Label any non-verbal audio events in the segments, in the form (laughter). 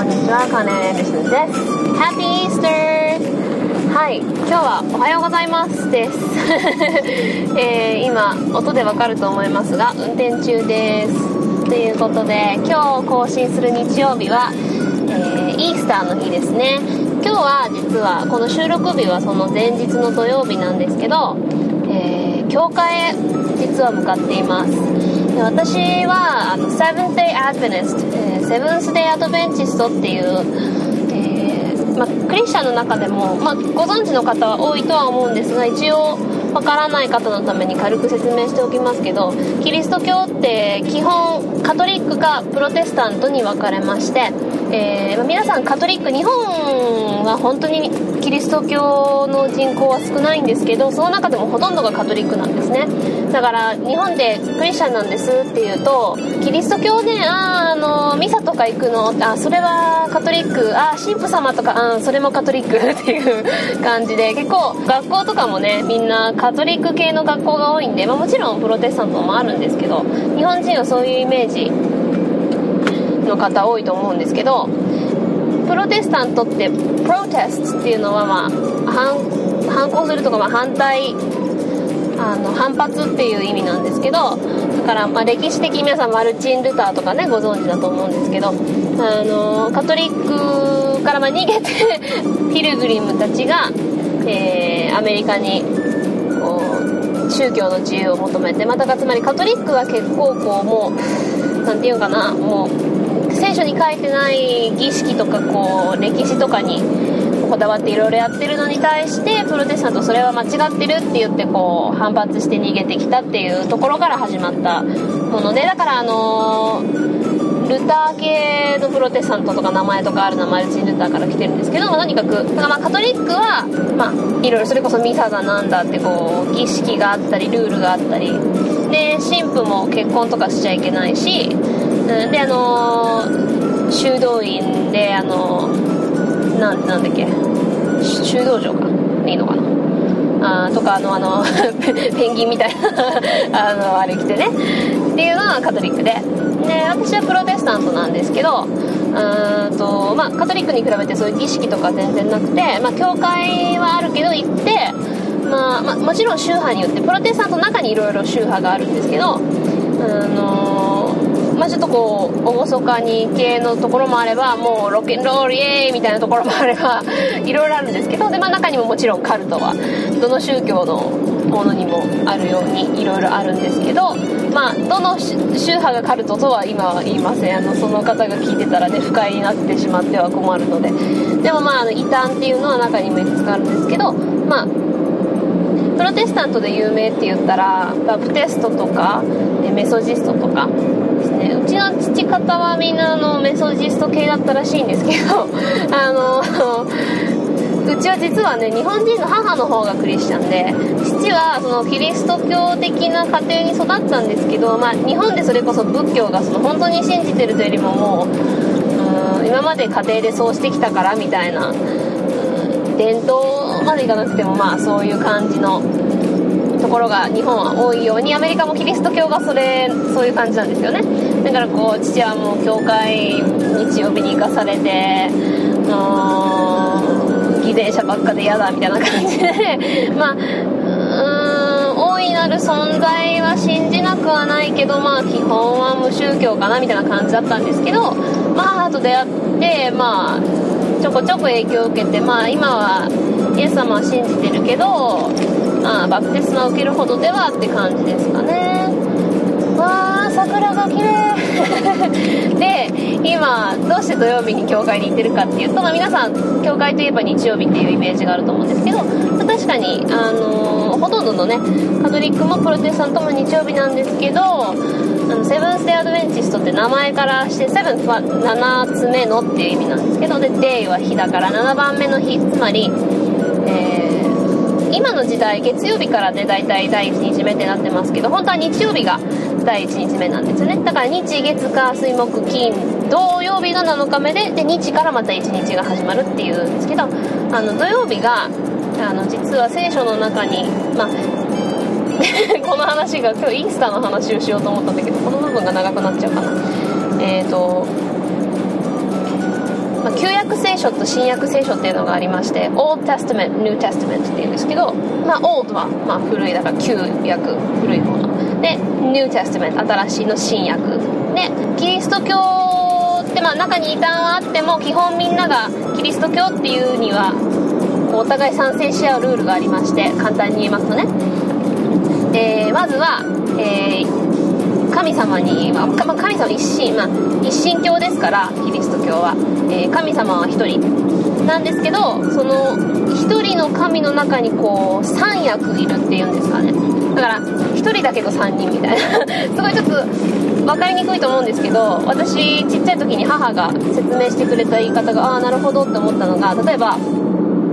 こんにちはカネン・エンデスンです。Happy Easter! はい今日はおはようございますです、(laughs) えー、今音でわかると思いますが運転中です。ということで今日更新する日曜日は、えー、イースターの日ですね。今日は実はこの収録日はその前日の土曜日なんですけど、えー、教会へ実は向かっています。私はあの Seventh Day Adventist、セブンス・デイ・アドベンチストっていう、えー、まクリスチャンの中でも、まご存知の方は多いとは思うんですが一応わからない方のために軽く説明しておきますけどキリスト教って基本カトリックかプロテスタントに分かれまして、えー、皆さんカトリック日本は本当にキリスト教の人口は少ないんですけどその中でもほとんどがカトリックなんですね。だから日本でクリスチャンなんですっていうとキリスト教ねああのミサとか行くの？あそれはカトリック。あ神父様とかあそれもカトリック (laughs) っていう感じで結構学校とかもねみんなカトリック系の学校が多いんで、まあ、もちろんプロテスタントもあるんですけど日本人はそういうイメージの方多いと思うんですけどプロテスタントってプロテストっていうのはまあ反抗するとかまあ反対あの反発っていう意味なんですけどだからまあ歴史的に皆さんマルチン・ルターとかねご存知だと思うんですけどあのカトリックからま逃げてピルグリムたちが、えー、アメリカにこう宗教の自由を求めてまたつまりカトリックは結構こうもう何て言うかなもう聖書に書いてない儀式とかこう歴史とかにこだわっていろいろやってるのに対してプロテスタントそれは間違ってるって言ってこう反発して逃げてきたっていうところから始まったものでだからあのルター系のプロテスタントとか名前とかあるのはマルチン・ルターから来てるんですけど、まあ、とにかくだからまあカトリックは、まあ、いろいろそれこそミサだなんだってこう儀式があったりルールがあったりで神父も結婚とかしちゃいけないし、うん、であの修道院であのなんなんだっけ。修道場か。いいのかな。あとかあのあの (laughs) ペンギンみたいな。(laughs) あのあれ着てね。っていうのはカトリックで。で私はプロテスタントなんですけどうんと、まあ、カトリックに比べてそういう儀式とか全然なくて、まあ、教会はあるけど行って、まあ、まあ、もちろん宗派によってプロテスタントの中にいろいろ宗派があるんですけど、あのまあ、ちょっとこう厳かに系のところもあればもうロックンロールイエーイみたいなところもあればいろいろあるんですけどで、まあ、中にももちろんカルトはどの宗教のものにもあるようにいろいろあるんですけど、まあ、どの宗派がカルトとは今は言いません。あのその方が聞いてたらね不快になってしまっては困るので。でもまああの異端っていうのは中にもいくつかあるんですけどまあプロテスタントで有名って言ったらバプテストとかメソジストとかちの父方はみんなあのメソジスト系だったらしいんですけど (laughs) あのうちは実はね日本人の母の方がクリスチャンで父はそのキリスト教的な家庭に育ったんですけど、まあ、日本でそれこそ仏教がその本当に信じてるというよりももう今まで家庭でそうしてきたからみたいな伝統までいかなくてもまあそういう感じのところが日本は多いようにアメリカもキリスト教がそれそういう感じなんですよね。だからこう父はもう教会日曜日に行かされて偽善者ばっかで嫌だみたいな感じで (laughs) まあうーん大いなる存在は信じなくはないけどまあ基本は無宗教かなみたいな感じだったんですけどまあ母と出会ってまあちょこちょこ影響を受けてまあ今はイエス様は信じてるけどまあバプテスマを受けるほどではって感じですかね。桜が綺麗。(laughs) で今どうして土曜日に教会に行ってるかっていうと、まあ、皆さん教会といえば日曜日っていうイメージがあると思うんですけど、ま、確かに、あのー、ほとんどのねカトリックもプロテスタントも日曜日なんですけどあのセブンス・デイ・アドベンチストって名前からしてセブンスは7つ目のっていう意味なんですけどでデイは日だから7番目の日。つまり、えー、今の時代月曜日からね大体第1日目ってなってますけど本当は日曜日が第1日目なんですよね。だから日月火水木金土曜日が7日目でで日からまた1日が始まるっていうんですけどあの土曜日があの実は聖書の中にまあ (laughs) この話が今日イースタの話をしようと思ったんだけどこの部分が長くなっちゃうかな。えっ、ー、とまあ、旧約聖書と新約聖書っていうのがありまして Old Testament New Testament っていうんですけど、まあ、Old はまあ古いだから旧約古いで New Testament 新しいの新約。でキリスト教ってまあ中に異端はあっても基本みんながキリスト教っていうにはお互い賛成し合うルールがありまして簡単に言いますとね、えー、まずは、えー、神様に、まあ、神様一神、まあ、一神教ですからキリスト教は、えー、神様は1人なんですけどその1人の神の中にこう3役いるっていうんですかね。から1人だけど3人みたいな。(laughs) すごいちょっと分かりにくいと思うんですけど私ちっちゃい時に母が説明してくれた言い方がああなるほどって思ったのが例えば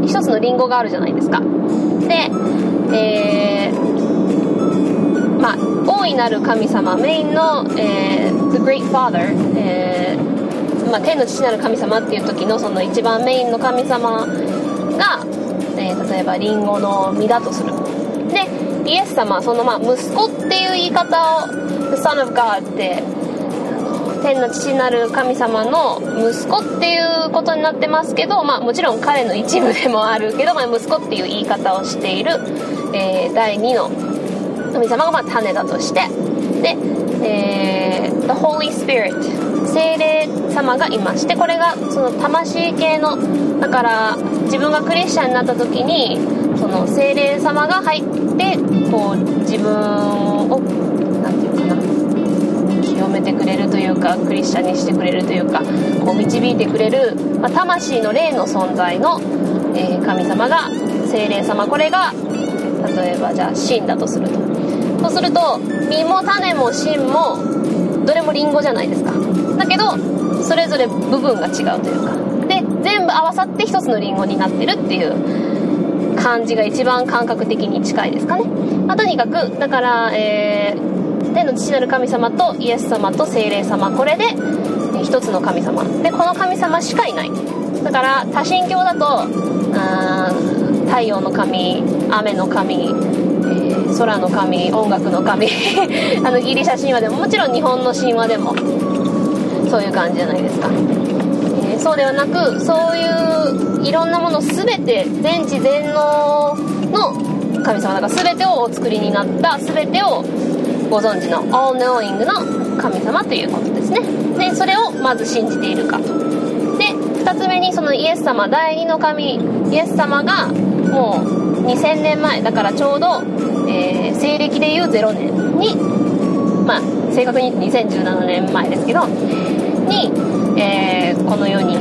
一つのリンゴがあるじゃないですか。でえー、まあ大いなる神様メインの、えー、The Great Father、えー、まあ、天の父なる神様っていう時のその一番メインの神様が、えー、例えばリンゴの実だとする。でイエス様そのまあ息子っていう言い方を The Son of God って天の父なる神様の息子っていうことになってますけど、まあ、もちろん彼の一部でもあるけど、(laughs) まあ、息子っていう言い方をしている、えー、第2の神様がまあ種だとして。で、えー、The Holy Spirit 精霊様がいましてこれがその魂系のだから自分がクリスチャンになった時にその精霊様が入ってこう自分を何て言うかな清めてくれるというかクリスチャンにしてくれるというかこう導いてくれる、まあ、魂の霊の存在の、えー、神様が精霊様これが例えばじゃあ神だとすると。そうすると実も種も芯もどれもリンゴじゃないですか。だけどそれぞれ部分が違うというか。で全部合わさって一つのリンゴになってるっていう感じが一番感覚的に近いですかね、まあ、とにかくだから、えー、天の父なる神様とイエス様と精霊様これで一つの神様。でこの神様しかいない。だから多神教だと太陽の神雨の神空の神音楽の神 (laughs) あのギリシャ神話でももちろん日本の神話でもそういう感じじゃないですか、えー、そうではなくそういういろんなもの全て全知全能の神様だから全てをお作りになった全てをご存知の All Knowing の神様ということですね。でそれをまず信じているか。で2つ目にそのイエス様第2の神イエス様がもう2000年前だからちょうどえー、西暦でいう0年に、まあ、正確に2017年前ですけどに、えー、この世に、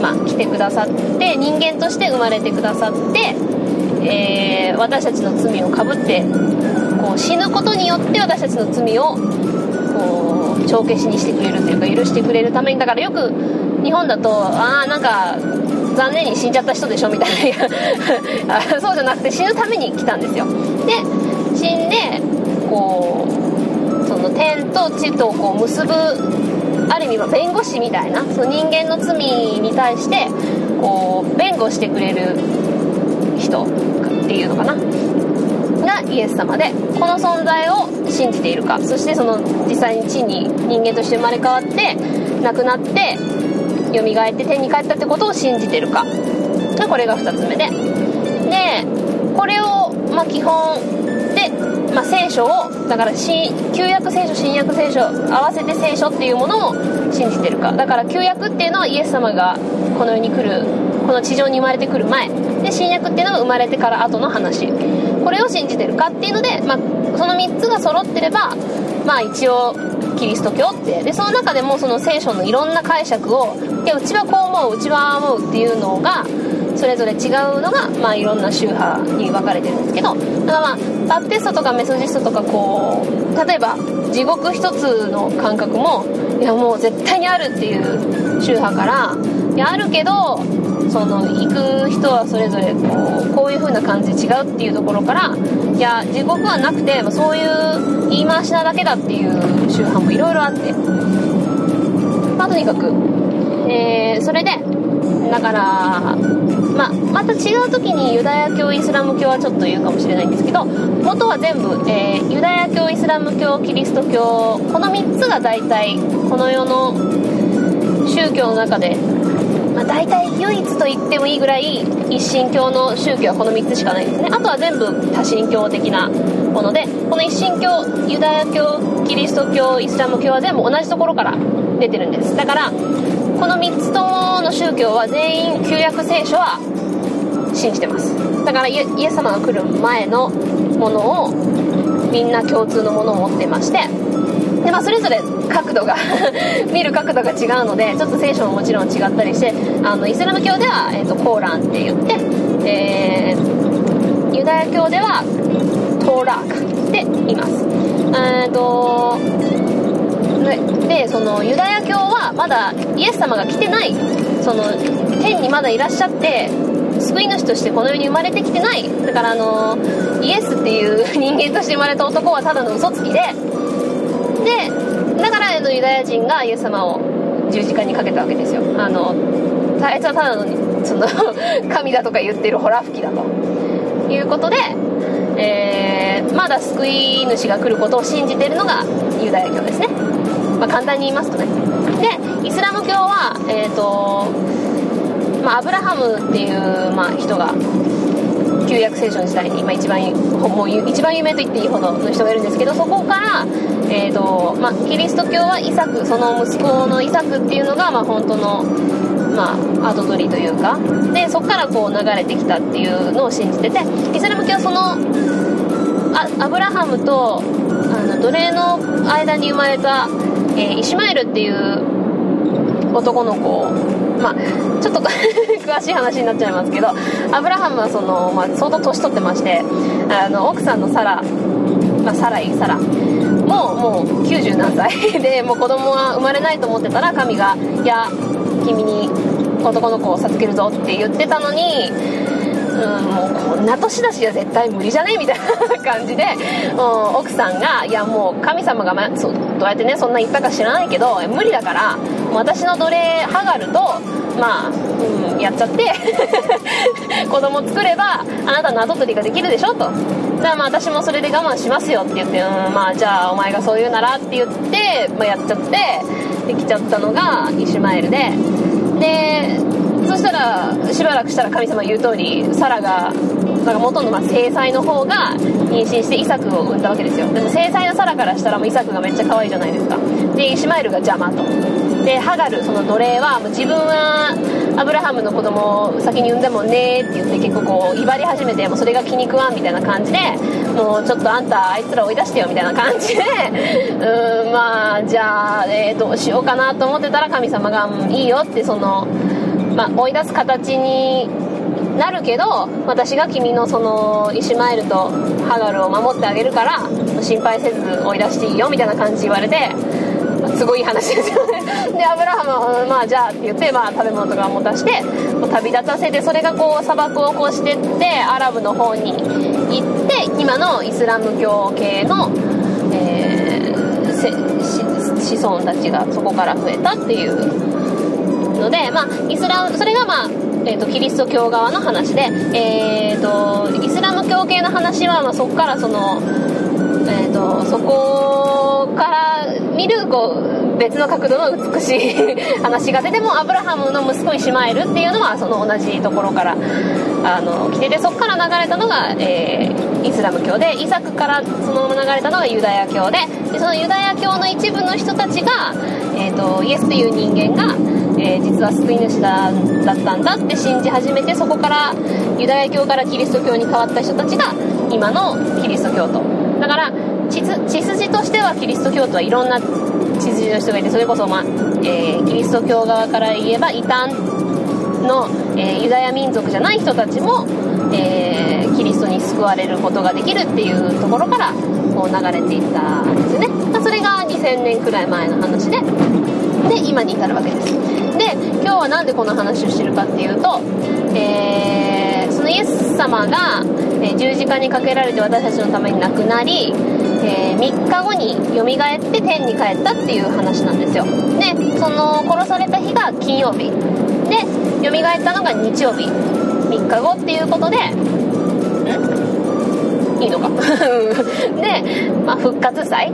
まあ、来てくださって人間として生まれてくださって、えー、私たちの罪をかぶってこう死ぬことによって私たちの罪をこう帳消しにしてくれるというか許してくれるためにだからよく日本だとああなんか残念に死んじゃった人でしょみたいな (laughs) そうじゃなくて死ぬために来たんですよ。で死んでこうその天と地とこう結ぶある意味弁護士みたいなその人間の罪に対してこう弁護してくれる人っていうのかながイエス様でこの存在を信じているか。そしてその実際に地に人間として生まれ変わって亡くなって蘇って天に帰ったってことを信じてるか。これが2つ目で。でこれを、ま、基本、まあ、聖書をだから旧約聖書新約聖書合わせて聖書っていうものを信じてるか。だから旧約っていうのはイエス様がこの世に来るこの地上に生まれてくる前。で新約っていうのは生まれてから後の話。これを信じてるかっていうので、まあ、その3つが揃ってればまあ一応キリスト教って。でその中でもその聖書のいろんな解釈をいやうちはこう思ううちは思うっていうのがそれぞれ違うのが、まあ、いろんな宗派に分かれてるんですけどだからまあバプテストとかメソジストとかこう例えば地獄一つの感覚もいやもう絶対にあるっていう宗派からいやあるけどその行く人はそれぞれこうこういう風な感じで違うっていうところからいや地獄はなくてそういう言い回しなだけだっていう宗派もいろいろあって。まあとにかく、えー、それでだから、ま、また違う時にユダヤ教イスラム教はちょっと言うかもしれないんですけど元は全部、えー、ユダヤ教イスラム教キリスト教この3つが大体この世の宗教の中でまあ、大体唯一と言ってもいいぐらい一神教の宗教はこの3つしかないですね。あとは全部多神教的なものでこの一神教ユダヤ教キリスト教イスラム教は全部同じところから出てるんです。だからこの3つともの宗教は全員旧約聖書は信じてます。だからイエス様が来る前のものをみんな共通のものを持ってまして (laughs) で、まあ、それぞれ角度が (laughs) 見る角度が違うのでちょっと聖書ももちろん違ったりしてあのイスラム教では、えーと、コーランって言って、えー、ユダヤ教ではトーラーカって言います。えっとでそのユダヤ教はまだイエス様が来てない。その天にまだいらっしゃって救い主としてこの世に生まれてきてない。だからあのイエスっていう人間として生まれた男はただの嘘つきで。でだからのユダヤ人がイエス様を十字架にかけたわけですよ。あのあいつはただのその神だとか言ってるホラ吹きだと。いうことで、えー、まだ救い主が来ることを信じてるのがユダヤ教ですね、まあ、簡単に言いますとね。でイスラム教はえっ、ー、とまあ、アブラハムっていう、まあ、人が旧約聖書の時代に、まあ、一番もう一番有名と言っていいほどの人がいるんですけどそこから、えーとまあ、キリスト教はイサクその息子のイサクっていうのが、まあ、本当の、まあ、後取りというかでそこからこう流れてきたっていうのを信じててイスラム教はそのあアブラハムとあの奴隷の間に生まれた、えー、イシュマエルっていう男の子まあ、ちょっと (laughs) 詳しい話になっちゃいますけどアブラハムはその、まあ、相当年取ってましてあの奥さんのサラ、まあ、サライサラ。ももう90何歳。(laughs) でもう子供は生まれないと思ってたら神が「いや君に男の子を授けるぞ」って言ってたのに、もうこんな年だしは絶対無理じゃね？みたいな感じで、うん、奥さんがいやもう神様が、ま、そうどうやってねそんな言ったか知らないけど無理だから私の奴隷ハガルとまあ、うん、やっちゃって (laughs) 子供作ればあなたの跡取りができるでしょと。じゃあまあ私もそれで我慢しますよって言って、うん、まあじゃあお前がそう言うならって言って、まあ、やっちゃってできちゃったのがイシュマエルで。でそしたらしばらくしたら神様言う通りサラがなんか元のまあ制裁の方が妊娠してイサクを産んだわけですよ。でも制裁のサラからしたらもうイサクがめっちゃ可愛いじゃないですか。でイシュマエルが邪魔と。でハガルその奴隷はもう自分はアブラハムの子供を先に産んだもんねって言って結構こう威張り始めてもうそれが気に食わんみたいな感じでもうちょっとあんたあいつら追い出してよみたいな感じで (laughs) うんまあじゃあ、えー、どうしようかなと思ってたら神様が、いいよってそのまあ、追い出す形になるけど私が君のそのイシュマエルとハガルを守ってあげるから心配せず追い出していいよみたいな感じ言われてすごい話ですよね。でアブラハムは、まあじゃあって言って、まあ、食べ物とか持たして旅立たせてそれがこう砂漠をこうしてってアラブの方に行って今のイスラム教系の、えー、子孫たちがそこから増えたっていうので、まあ、イスラそれが、まあえーと、キリスト教側の話で、えーと、イスラム教系の話は、まあ、そこからその、えーと、そこから見るこう別の角度の美しい (laughs) 話が出てもアブラハムの息子イシマエルっていうのはその同じところからあの来ててそこから流れたのが、えー、イスラム教でイサクからそのまま流れたのがユダヤ教ででそのユダヤ教の一部の人たちが、えー、とイエスという人間がえー、実は救い主だだったんだって信じ始めてそこからユダヤ教からキリスト教に変わった人たちが今のキリスト教徒。だから血筋としてはキリスト教徒はいろんな血筋の人がいてそれこそ、まあえー、キリスト教側から言えば異端の、えー、ユダヤ民族じゃない人たちも、えー、キリストに救われることができるっていうところからこう流れていったんですよね、まあ、それが2000年くらい前の話で。で今に至るわけです。で今日は何でこの話をしてるかっていうと、えー、そのイエス様が、え、十字架にかけられて私たちのために亡くなり、えー、3日後によみがえって天に帰ったっていう話なんですよ。でその殺された日が金曜日。でよみがえったのが日曜日。3日後っていうことでんいいのか。(laughs) で、まあ、復活祭。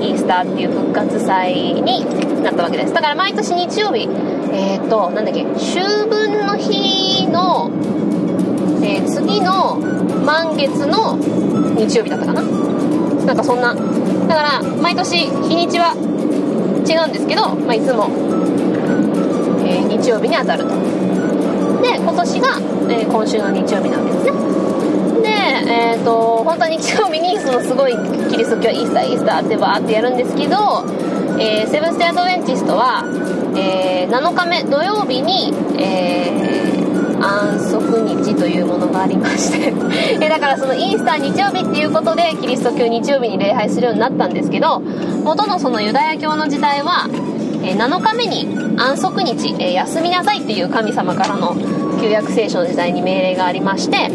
イースターっていう復活祭になったわけです。だから毎年日曜日、えっ、ー、となんだっけ秋分の日の、えー、次の満月の日曜日だったかな。なんかそんな。だから毎年日にちは違うんですけど、まあ、いつも、えー、日曜日に当たると。で今年が、えー、今週の日曜日なんですね。でえっ、ー、と本当は日曜日にそのすごいキリスト教イースターイースターってバーってやるんですけど、えー、セブンス・テアドベンチストは、えー、7日目土曜日に、えー、安息日というものがありまして (laughs) えだからそのイースター日曜日っていうことでキリスト教日曜日に礼拝するようになったんですけど元のそのユダヤ教の時代は、え7日目に安息日、え休みなさいっていう神様からの旧約聖書の時代に命令がありまして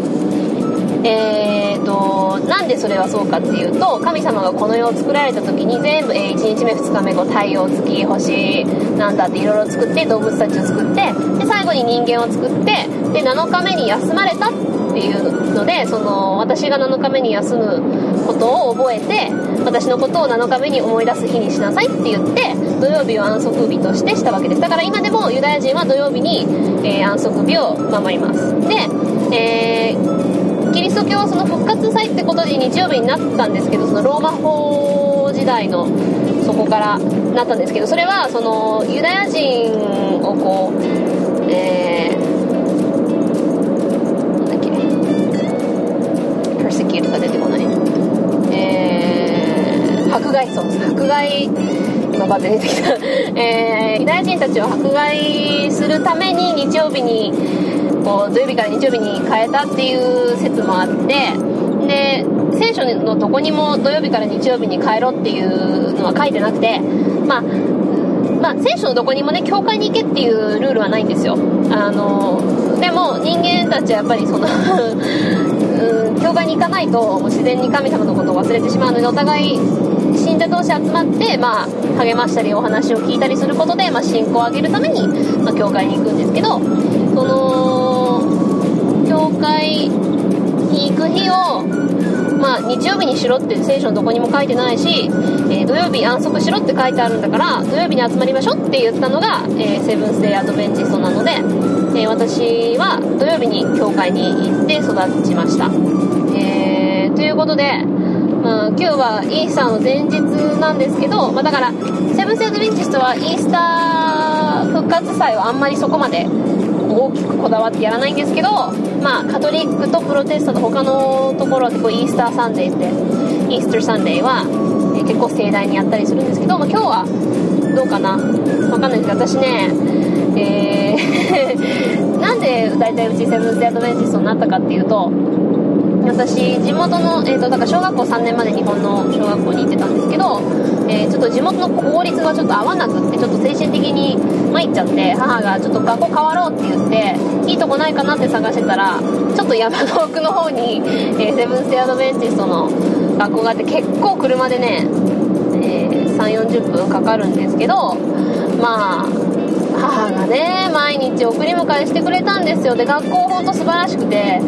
えーと、なんでそれはそうかっていうと神様がこの世を作られた時に全部、えー、1日目2日目こう太陽月星なんだっていろいろ作って動物たちを作ってで最後に人間を作ってで7日目に休まれたっていうのでその私が7日目に休むことを覚えて私のことを7日目に思い出す日にしなさいって言って土曜日を安息日としてしたわけです。だから今でもユダヤ人は土曜日に、えー、安息日を守ります。で、えーキリスト教はその復活祭ってことで日曜日になったんですけどそのローマ法時代のそこからなったんですけどそれはそのユダヤ人をこうえー、なんだっけ persecute が出てこない。えー、迫害そう迫害今場で出てきた。えー、ユダヤ人たちを迫害するために日曜日にこう土曜日から日曜日に変えたっていう説もあってで聖書のどこにも土曜日から日曜日に変えろっていうのは書いてなくてまあまあ、聖書のどこにもね教会に行けっていうルールはないんですよ。あのでも人間たちはやっぱりその (laughs) うん教会に行かないと自然に神様のことを忘れてしまうのでお互い信者同士集まって、まあ、励ましたりお話を聞いたりすることで、まあ、信仰を上げるために、まあ、教会に行くんですけどその教会に行く日を、まあ、日曜日にしろって聖書のどこにも書いてないし、えー、土曜日安息しろって書いてあるんだから土曜日に集まりましょうって言ったのが、えー、セブンス・デイ・アドベンチストなので、えー、私は土曜日に教会に行って育ちました。えー、ということで、今日はイースターの前日なんですけど、まあ、だからセブンス・アドベンチストはイースター復活祭はあんまりそこまで大きくこだわってやらないんですけど、まあ、カトリックとプロテスタント他のところは結構イースターサンデーってイースターサンデーは、結構盛大にやったりするんですけど、まあ、今日はどうかな？わかんないですけど私ねえー (laughs) なんで大体うちセブンス・アドベンチストになったかっていうと私地元の、えーと、だから小学校3年まで日本の小学校に行ってたんですけど、えー、ちょっと地元の公立がちょっと合わなくってちょっと精神的に参っちゃって母がちょっと学校変わろうって言っていいとこないかなって探してたらちょっと山の奥の方に、えー、セブンス・テアドベンチストの学校があって結構車でね、えー、3 4 0分かかるんですけどまあ母がね毎日送り迎えしてくれたんですよ。で学校ほんと素晴らしくて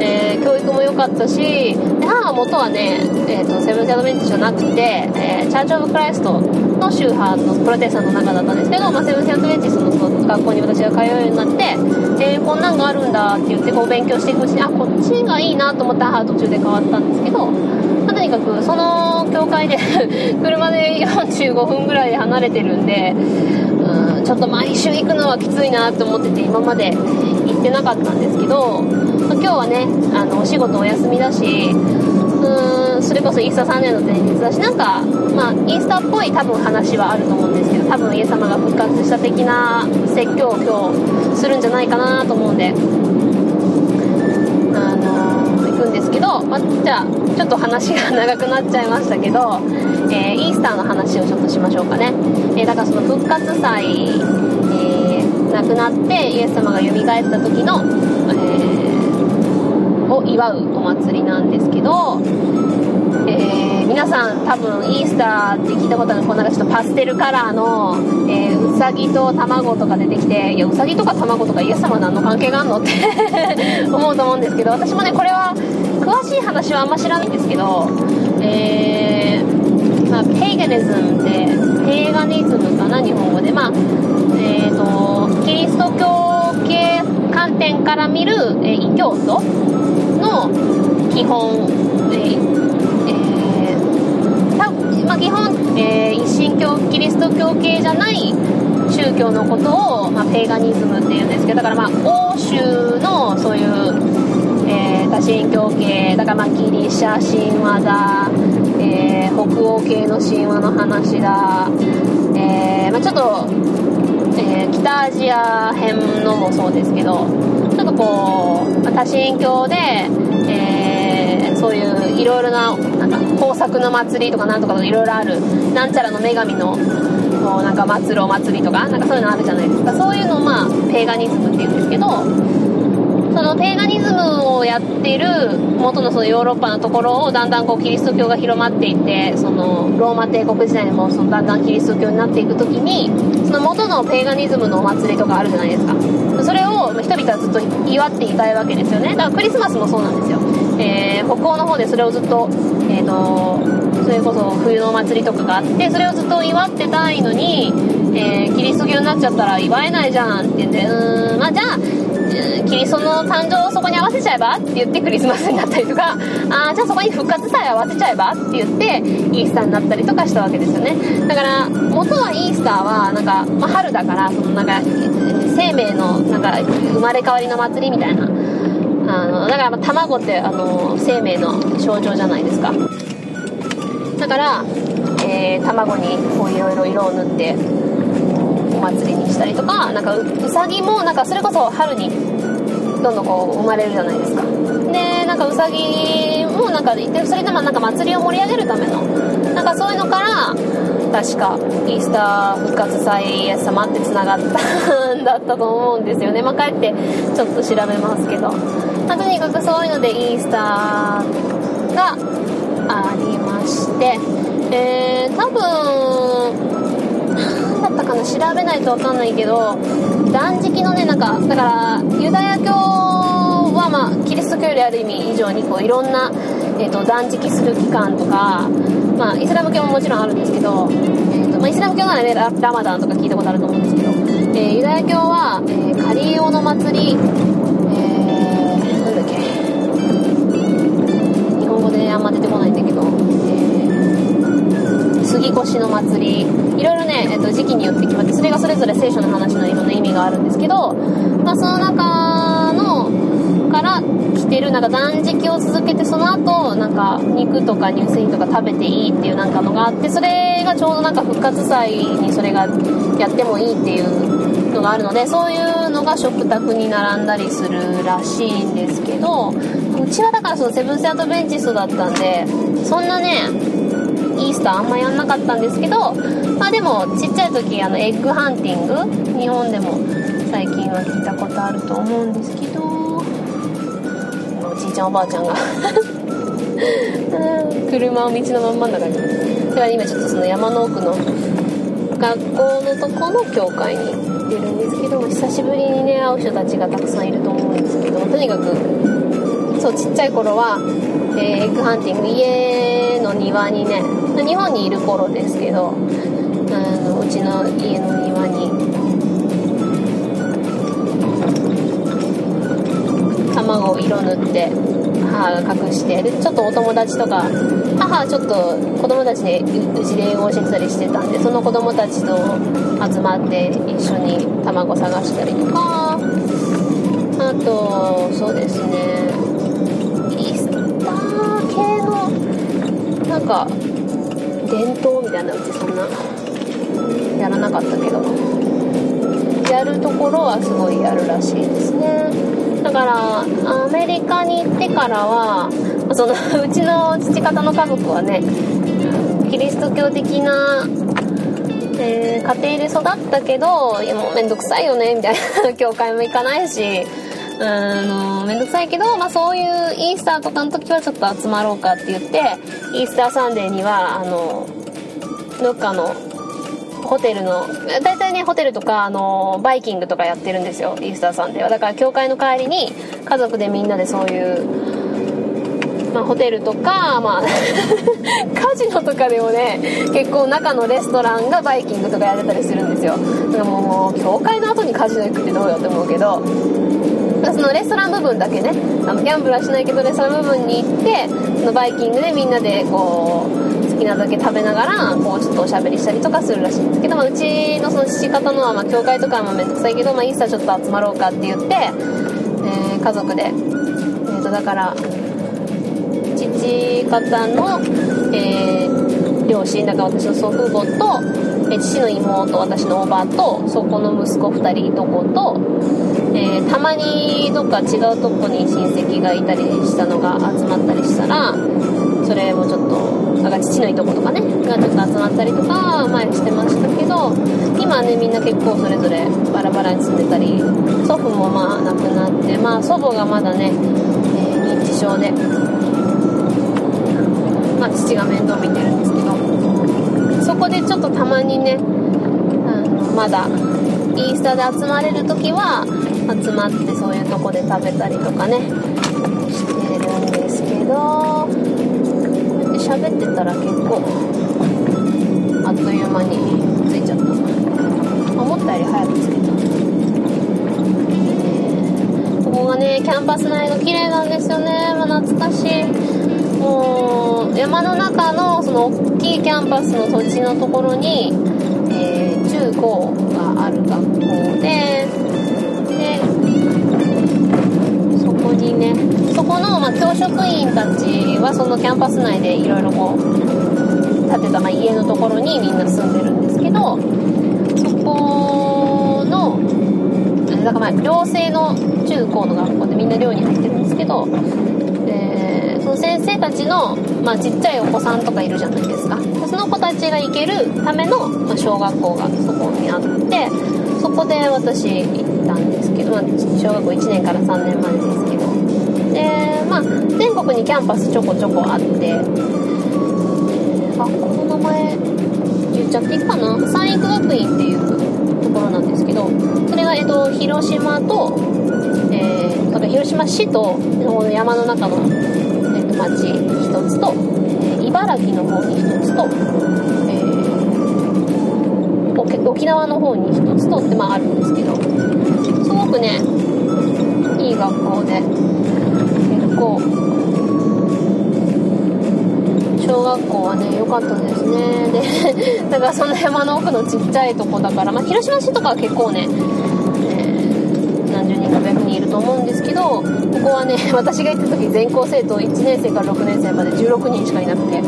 えー、教育も良かったしで母は元はね、えーと、セブンス・アドベンチじゃなくて、えー、チャーチ・オブ・クライストの宗派のプロテスタントの中だったんですけど、まあ、セブンス・アドベンチスのその学校に私が通うようになって、えー、こんなんがあるんだって言ってこう勉強していくうちにあこっちがいいなと思って母は途中で変わったんですけど、まあ、とにかくその教会で (laughs) 車で45分ぐらいで離れてるんでうんちょっと毎週行くのはきついなと思ってて今まで行ってなかったんですけど、まあ、今日はねあのお仕事お休みだしうーんそれこそイースター3年の前日だしなんか、まあ、イースターっぽい多分話はあると思うんですけど多分イエス様が復活した的な説教を今日するんじゃないかなと思うんであの、行くんですけど、まあ、じゃあちょっと話が長くなっちゃいましたけど、えー、イースターの話をちょっとしましょうかね、えー、だからその復活祭、亡くなってイエス様が蘇った時の、えを祝うお祭りなんですけど、えー、皆さん多分イースターって聞いたことあるこうなんかちょっとパステルカラーの、えー、うさぎと卵とか出てきていやうさぎとか卵とかイエス様何の関係があるのって (laughs) 思うと思うんですけど私もねこれは詳しい話はあんま知らないんですけど、えー、まあ、ペイガニズムってペーガニズムかな日本語で。まあキリスト教系観点から見る、え異教徒の基本、ええー、たまあ、基本、えー、一神教キリスト教系じゃない宗教のことを、まあ、ペーガニズムっていうんですけどだからまあ欧州のそういう、えー、多神教系だからまあギリシャ神話だ、えー、北欧系の神話の話だ、えーまあ、ちょっと北アジア編のもそうですけどちょっとこう多神教で、えーそういういろいろななんか豊作の祭りとかなんとかいろいろあるなんちゃらの女神のなんか祭るお祭りとかなんかそういうのあるじゃないですか。そういうのをまあペーガニズムっていうんですけどそのペーガニズムをやってる元のそのヨーロッパのところをだんだんこうキリスト教が広まっていってそのローマ帝国時代にもそのだんだんキリスト教になっていく時にその元のペーガニズムのお祭りとかあるじゃないですか。それを人々はずっと祝っていたいわけですよね。だからクリスマスもそうなんですよ、えー北欧の方でそれをずっと,、えー、とそれこそ冬のお祭りとかがあってそれをずっと祝ってたいのに、えーキリスト教になっちゃったら祝えないじゃんって言ってうーんまあじゃあキリストの誕生をそこに合わせちゃえばって言ってクリスマスになったりとかあじゃあそこに復活さえ合わせちゃえばって言ってイースターになったりとかしたわけですよね。だから元はイースターはなんか、まあ、春だからそのなんか生命のなんか生まれ変わりの祭りみたいな。あのだからまあ卵ってあの生命の象徴じゃないですか。だから、えー卵にこういろいろ色を塗って祭りにしたりとかなんかうさぎもなんかそれこそ春にどんどんこう生まれるじゃないですか。でなんかうさぎもなんかでそれでもなんか祭りを盛り上げるためのなんかそういうのから確かイースター復活祭イエス様ってつながったんだったと思うんですよね。まあ帰ってちょっと調べますけど、まあとにかくそういうのでイースターがありまして。えー、多分かな調べないと分かんないけど断食のねなんかだからユダヤ教はまあキリスト教よりある意味以上にこういろんな、えー、と断食する期間とか、まあ、イスラム教ももちろんあるんですけど、えーとまあ、イスラム教ならねララマダンとか聞いたことあると思うんですけど、えーユダヤ教は、えーカリオの祭り、杉越の祭り。いろいろね、えっと、時期によって決まってそれがそれぞれ聖書の話のいろんな意味があるんですけど、まあ、その中のから来てるなんか断食を続けてその後なんか肉とか乳製品とか食べていいっていうなんかのがあってそれがちょうどなんか復活祭にそれがやってもいいっていうのがあるのでそういうのが食卓に並んだりするらしいんですけどうちはだからそのセブンス・アドベンチストだったんでそんなねあんまやんなかったんですけどまあでもちっちゃい時あのエッグハンティング日本でも最近は聞いたことあると思うんですけどおじいちゃんおばあちゃんが (laughs) 車を道のまん真ん中にだから今ちょっとその山の奥の学校のとこの教会に行ってるんですけど久しぶりにね会う人たちがたくさんいると思うんですけどとにかくそうちっちゃい頃は、えーエッグハンティング家の庭にね日本にいる頃ですけどあのうちの家の庭に。卵を色塗って母が隠してでちょっとお友達とか母はちょっと子供たちにううちで英語を教えてたりしてたんでその子供たちと集まって一緒に卵探したりとか。あとそうですね。なんか伝統みたいなうちそんなやらなかったけど。やるところはすごいやるらしいですね。だからアメリカに行ってからはそのうちの父方の家族はねキリスト教的な、えー家庭で育ったけどいやもうめんどくさいよねみたいな教会も行かないしあのめんどくさいけど、まあ、そういうイースターとかの時はちょっと集まろうかって言ってイースターサンデーにはあのどっかのホテルの大体ねホテルとかあのバイキングとかやってるんですよイースターサンデーは。だから教会の帰りに家族でみんなでそういう、まあ、ホテルとか、まあ、(laughs) カジノとかでもね結構中のレストランがバイキングとかやってたりするんですよ。だからもう教会の後にカジノ行くってどうよって思うけどそのレストラン部分だけねあのギャンブルはしないけどレストラン部分に行ってそのバイキングでみんなでこう好きなだけ食べながらこうちょっとおしゃべりしたりとかするらしい。んですけど、まあ、うちのその父方のは、まあ、教会とかもめんどくさいけど、まあ、イースタちょっと集まろうかって言って、えー、家族で、えー、とだから父方の、えー、両親だから私の祖父母と、え父の妹私のおばとそこの息子2人いとこと、えー、たまにどっか違うとこに親戚がいたりしたのが集まったりしたらそれもちょっとだか父のいとことかねがちょっと集まったりとか前してましたけど今ねみんな結構それぞれバラバラに住んでたり祖父もまあ亡くなってまあ祖母がまだね、えー、認知症でまあ、父が面倒見てるんですけどそこでちょっとたまにねあのまだインスタで集まれる時は集まってそういうとこで食べたりとかねしてるんですけどこうやって喋ってたら結構あっという間に着いちゃった思ったより早く着けた。ここがねキャンパス内が綺麗なんですよね、ま、懐かしい。もう山の中のその大きいキャンパスの土地のところに、えー、中高がある学校ででそこにねそこの、ま、教職員たちはそのキャンパス内でいろいろこう建てた、ま、家のところにみんな住んでるんですけどそこのだからまあ寮生の中高の学校でみんな寮に入ってるんですけど先生たちの、まあ、ちっちゃいお子さんとかいるじゃないですか。その子たちが行けるための、まあ、小学校がそこにあってそこで私行ったんですけど、まあ、小学校1年から3年までですけど。でまあ全国にキャンパスちょこちょこあって。あこの名前言っちゃっていいかな？三育学院っていうところなんですけどそれが、えっと、広島と、えー、広島市と山の中の町1つと、え茨城の方に1つと、えー、沖縄の方に1つとってまああるんですけどすごくねいい学校で結構小学校はね良かったですね。で (laughs) だからその山の奥のちっちゃいとこだから、まあ、広島市とかは結構ねいると思うんですけどここはね (laughs) 私が行った時全校生徒1年生から6年生まで16人しかいなくて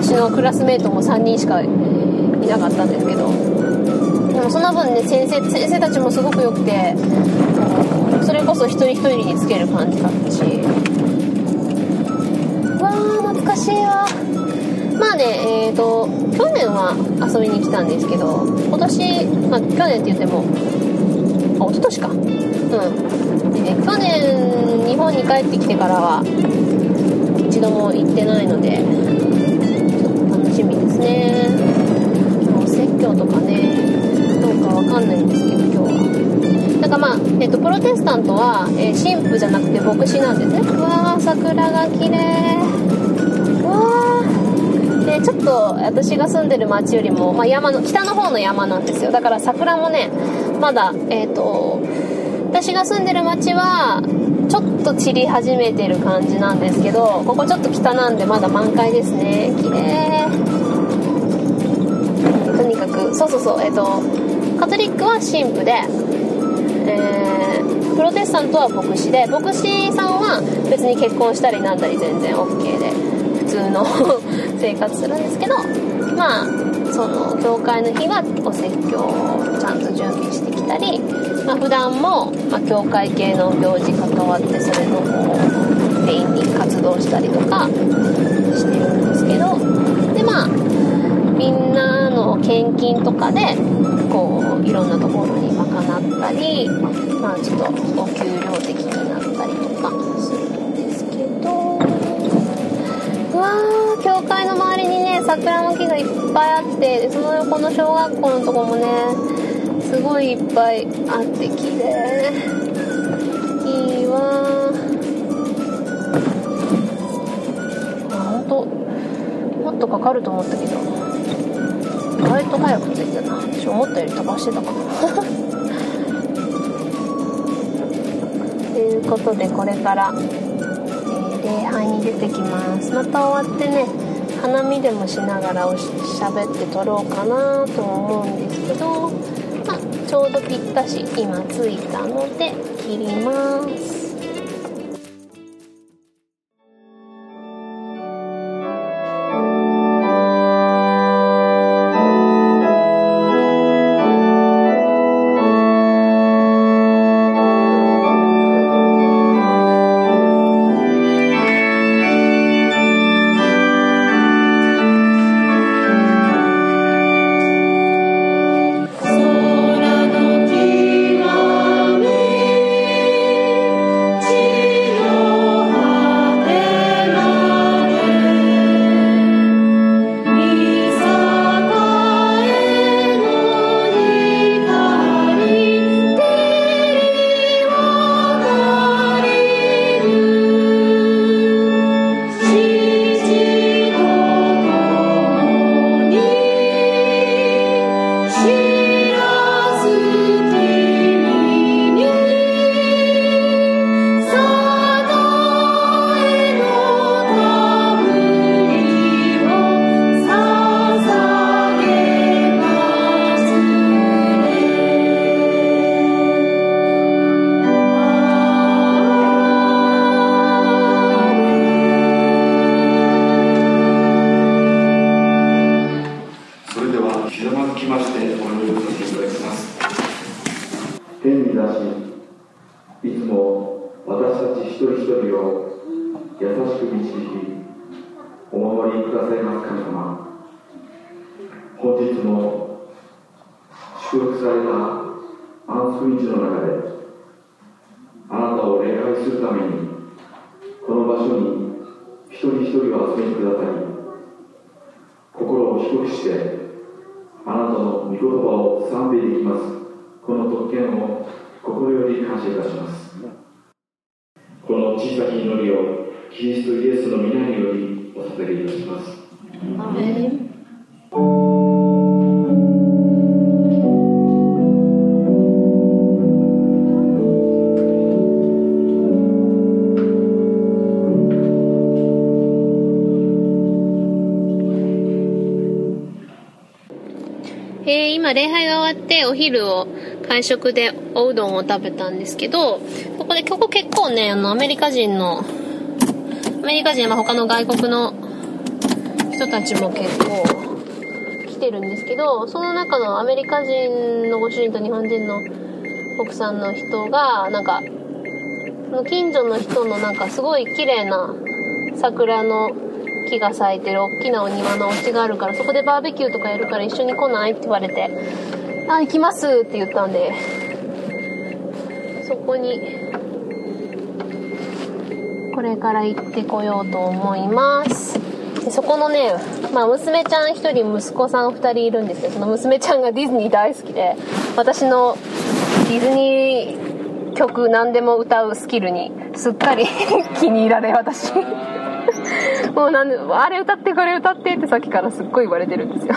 私のクラスメートも3人しかいなかったんですけどでもその分ね先生先生たちもすごく良くてそれこそ一人一人につける感じだったし。わー懐かしいわ。まあねえーと去年は遊びに来たんですけど今年、まあ、去年って言ってもあ一昨年か。うん。で去年日本に帰ってきてからは一度も行ってないのでちょっと楽しみですね。お説教とかねどうかわかんないんですけど今日は。なんかまあ、えっと、プロテスタントは、えー、神父じゃなくて牧師なんですね。うわー桜が綺麗わー。でちょっと私が住んでる町よりも、まあ、山の北の方の山なんですよ。だから桜もねまだ、え、ー、と、私が住んでる町は、ちょっと散り始めてる感じなんですけど、ここちょっと北なんでまだ満開ですね。綺麗。とにかく、そうそうそう、えっ、と、カトリックは神父で、えー、プロテスタントは牧師で、牧師さんは別に結婚したりなんだり全然 OK で、普通の (laughs) 生活するんですけど、まあ、その教会の日はお説教をちゃんと準備してきたり、まあ、普段も、まあ、教会系の行事関わってそれのメインに活動したりとかしてるんですけどでまあみんなの献金とかでこういろんなところに賄ったり、まあ、ちょっとお給料的になったりとかするんですけどうわー教会の周り桜の木がいっぱいあってその横の小学校のとこもねすごいいっぱいあって綺麗。いいわ。あ本当もっとかかると思ったけど。意外と早く着いたな。私思ったより飛ばしてたかな (laughs) ということでこれから、えー、礼拝に出てきます。また終わってね。花見でもしながらおしゃべって撮ろうかなと思うんですけど、まあ、ちょうどぴったし今着いたので切ります。礼拝が終わってお昼を会食でおうどんを食べたんですけど、ここで、ここ結構ね、あの、アメリカ人の、アメリカ人、まあ、他の外国の人たちも結構来てるんですけど、その中のアメリカ人のご主人と日本人の奥さんの人が、なんか、近所の人のなんかすごい綺麗な桜の木が咲いてる大きなお庭のお家があるからそこでバーベキューとかやるから一緒に来ない？って言われて「あ行きます」って言ったんで。そこにこれから行ってこようと思います。でそこのね、まあ、娘ちゃん1人息子さん2人いるんですけどその娘ちゃんがディズニー大好きで私のディズニー曲何でも歌うスキルにすっかり (laughs) 気に入られ私。(laughs) もうなんで、あれ歌ってこれ歌ってってさっきからすっごい言われてるんですよ。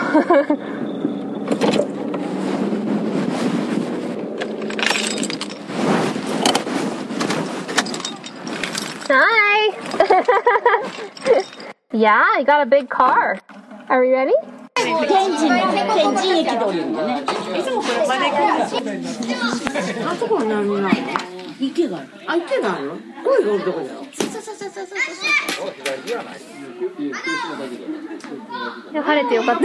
Hi! (laughs) yeah, I got a big car. Are we ready? 天神天神駅で降りるんだね。いつもこれ真似あそこは何なの池がある。あ、池があるの？声がおるとこだよ。そうそうそうそうそうそう。いや晴れてよかった。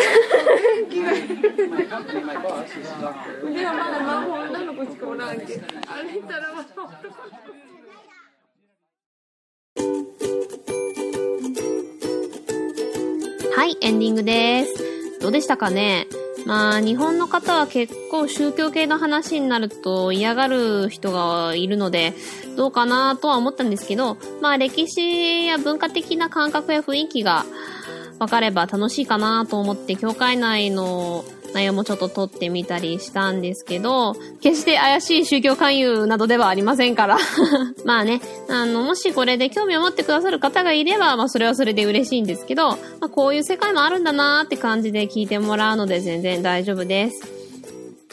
腕はまだ魔法女の子しかおらんけ。歩いたら魔法男はい、エンディングです。どうでしたかね？まあ、日本の方は結構宗教系の話になると嫌がる人がいるので、どうかなとは思ったんですけど、まあ歴史や文化的な感覚や雰囲気が分かれば楽しいかなと思って、教会内の内容もちょっと撮ってみたりしたんですけど、決して怪しい宗教勧誘などではありませんから。(laughs) まあね、あの、もしこれで興味を持ってくださる方がいれば、まあそれはそれで嬉しいんですけど、まあこういう世界もあるんだなーって感じで聞いてもらうので全然大丈夫です。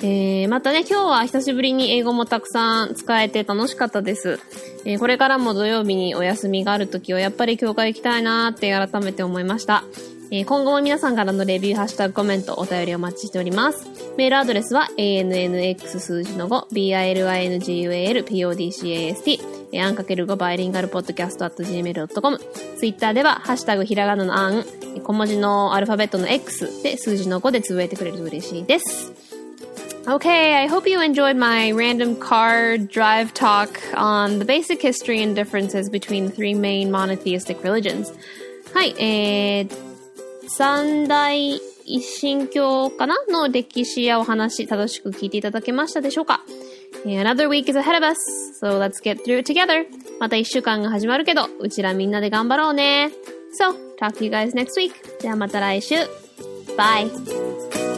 えー、またね、今日は久しぶりに英語もたくさん使えて楽しかったです。えー、これからも土曜日にお休みがあるときはやっぱり教会行きたいなーって改めて思いました。えー、今後も皆さんからのレビュー、ハッシュタグ、コメント、お便りお待ちしております。メールアドレスは ANNX 数字の5、BILINGUAL、PODCAST、アンかける5バイリンガルポッドキャスト at gmail.com。ツイッターでは、ハッシュタグ、ひらがなのアン、小文字のアルファベットの X で数字の5でつぶやいてくれると嬉しいです。Okay, I hope you enjoyed my random car drive talk on the basic history and differences between the three main monotheistic religions. はい、えー、三大一神教かなの歴史やお話、正しく聞いていただけましたでしょうか Another week is ahead of us, so let's get through it together. また一週間が始まるけど、うちらみんなで頑張ろうね。So, talk to you guys next week. じゃあまた来週。Bye!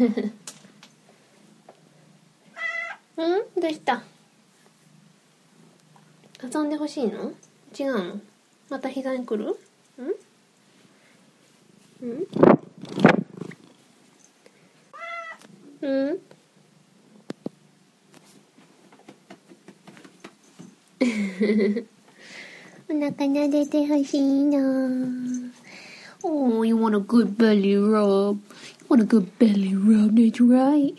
(laughs) うん？どうした？遊んでほしいの？違うの？また膝に来る？うん？うん？うん？お腹撫でてほしいな Oh, you want a good belly rub? Want a good belly rub, that's right.